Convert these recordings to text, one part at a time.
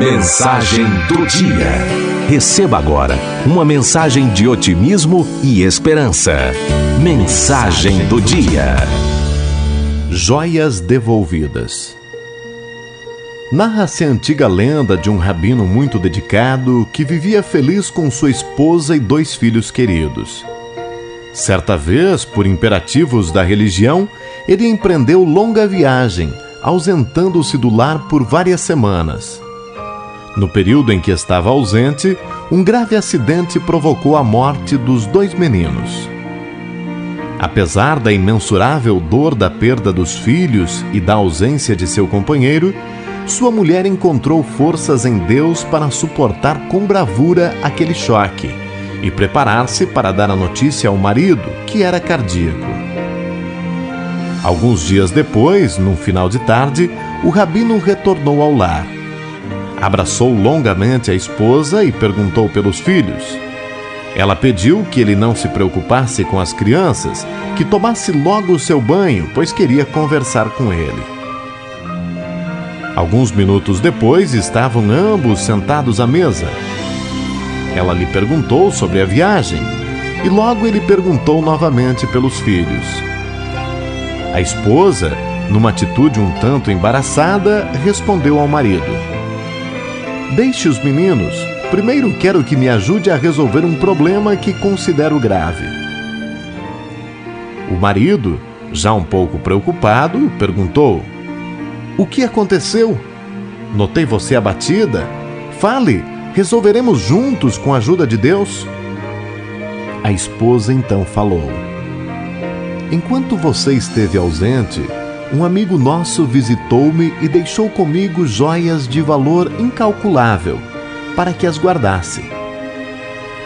Mensagem do dia. Receba agora uma mensagem de otimismo e esperança. Mensagem do dia. Joias devolvidas. Narra-se a antiga lenda de um rabino muito dedicado que vivia feliz com sua esposa e dois filhos queridos. Certa vez, por imperativos da religião, ele empreendeu longa viagem, ausentando-se do lar por várias semanas. No período em que estava ausente, um grave acidente provocou a morte dos dois meninos. Apesar da imensurável dor da perda dos filhos e da ausência de seu companheiro, sua mulher encontrou forças em Deus para suportar com bravura aquele choque e preparar-se para dar a notícia ao marido, que era cardíaco. Alguns dias depois, num final de tarde, o rabino retornou ao lar. Abraçou longamente a esposa e perguntou pelos filhos. Ela pediu que ele não se preocupasse com as crianças, que tomasse logo o seu banho, pois queria conversar com ele. Alguns minutos depois, estavam ambos sentados à mesa. Ela lhe perguntou sobre a viagem e logo ele perguntou novamente pelos filhos. A esposa, numa atitude um tanto embaraçada, respondeu ao marido: Deixe os meninos. Primeiro quero que me ajude a resolver um problema que considero grave. O marido, já um pouco preocupado, perguntou: O que aconteceu? Notei você abatida. Fale, resolveremos juntos com a ajuda de Deus. A esposa então falou: Enquanto você esteve ausente, um amigo nosso visitou-me e deixou comigo joias de valor incalculável para que as guardasse.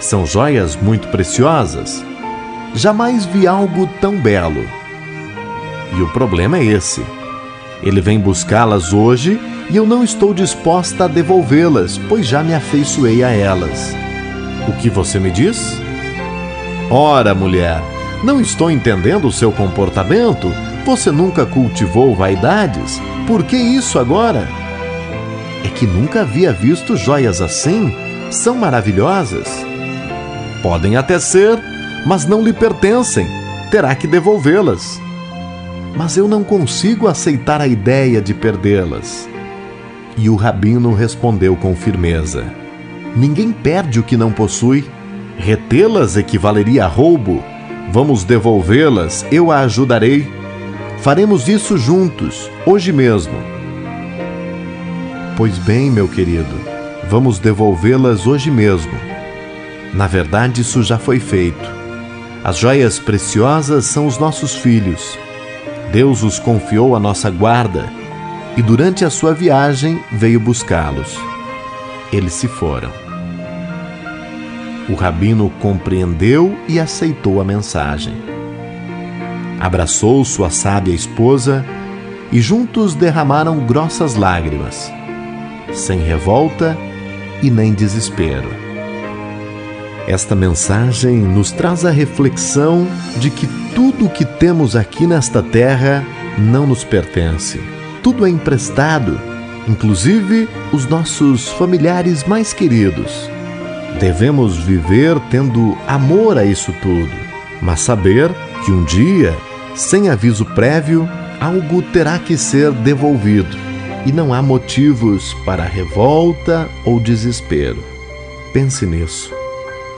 São joias muito preciosas. Jamais vi algo tão belo. E o problema é esse. Ele vem buscá-las hoje e eu não estou disposta a devolvê-las, pois já me afeiçoei a elas. O que você me diz? Ora, mulher, não estou entendendo o seu comportamento. Você nunca cultivou vaidades? Por que isso agora? É que nunca havia visto joias assim. São maravilhosas. Podem até ser, mas não lhe pertencem. Terá que devolvê-las. Mas eu não consigo aceitar a ideia de perdê-las. E o rabino respondeu com firmeza: Ninguém perde o que não possui. Retê-las equivaleria a roubo Vamos devolvê-las, eu a ajudarei. Faremos isso juntos, hoje mesmo. Pois bem, meu querido, vamos devolvê-las hoje mesmo. Na verdade, isso já foi feito. As joias preciosas são os nossos filhos. Deus os confiou à nossa guarda e durante a sua viagem veio buscá-los. Eles se foram. O rabino compreendeu e aceitou a mensagem. Abraçou sua sábia esposa e juntos derramaram grossas lágrimas, sem revolta e nem desespero. Esta mensagem nos traz a reflexão de que tudo o que temos aqui nesta terra não nos pertence. Tudo é emprestado, inclusive os nossos familiares mais queridos Devemos viver tendo amor a isso tudo, mas saber que um dia, sem aviso prévio, algo terá que ser devolvido e não há motivos para revolta ou desespero. Pense nisso.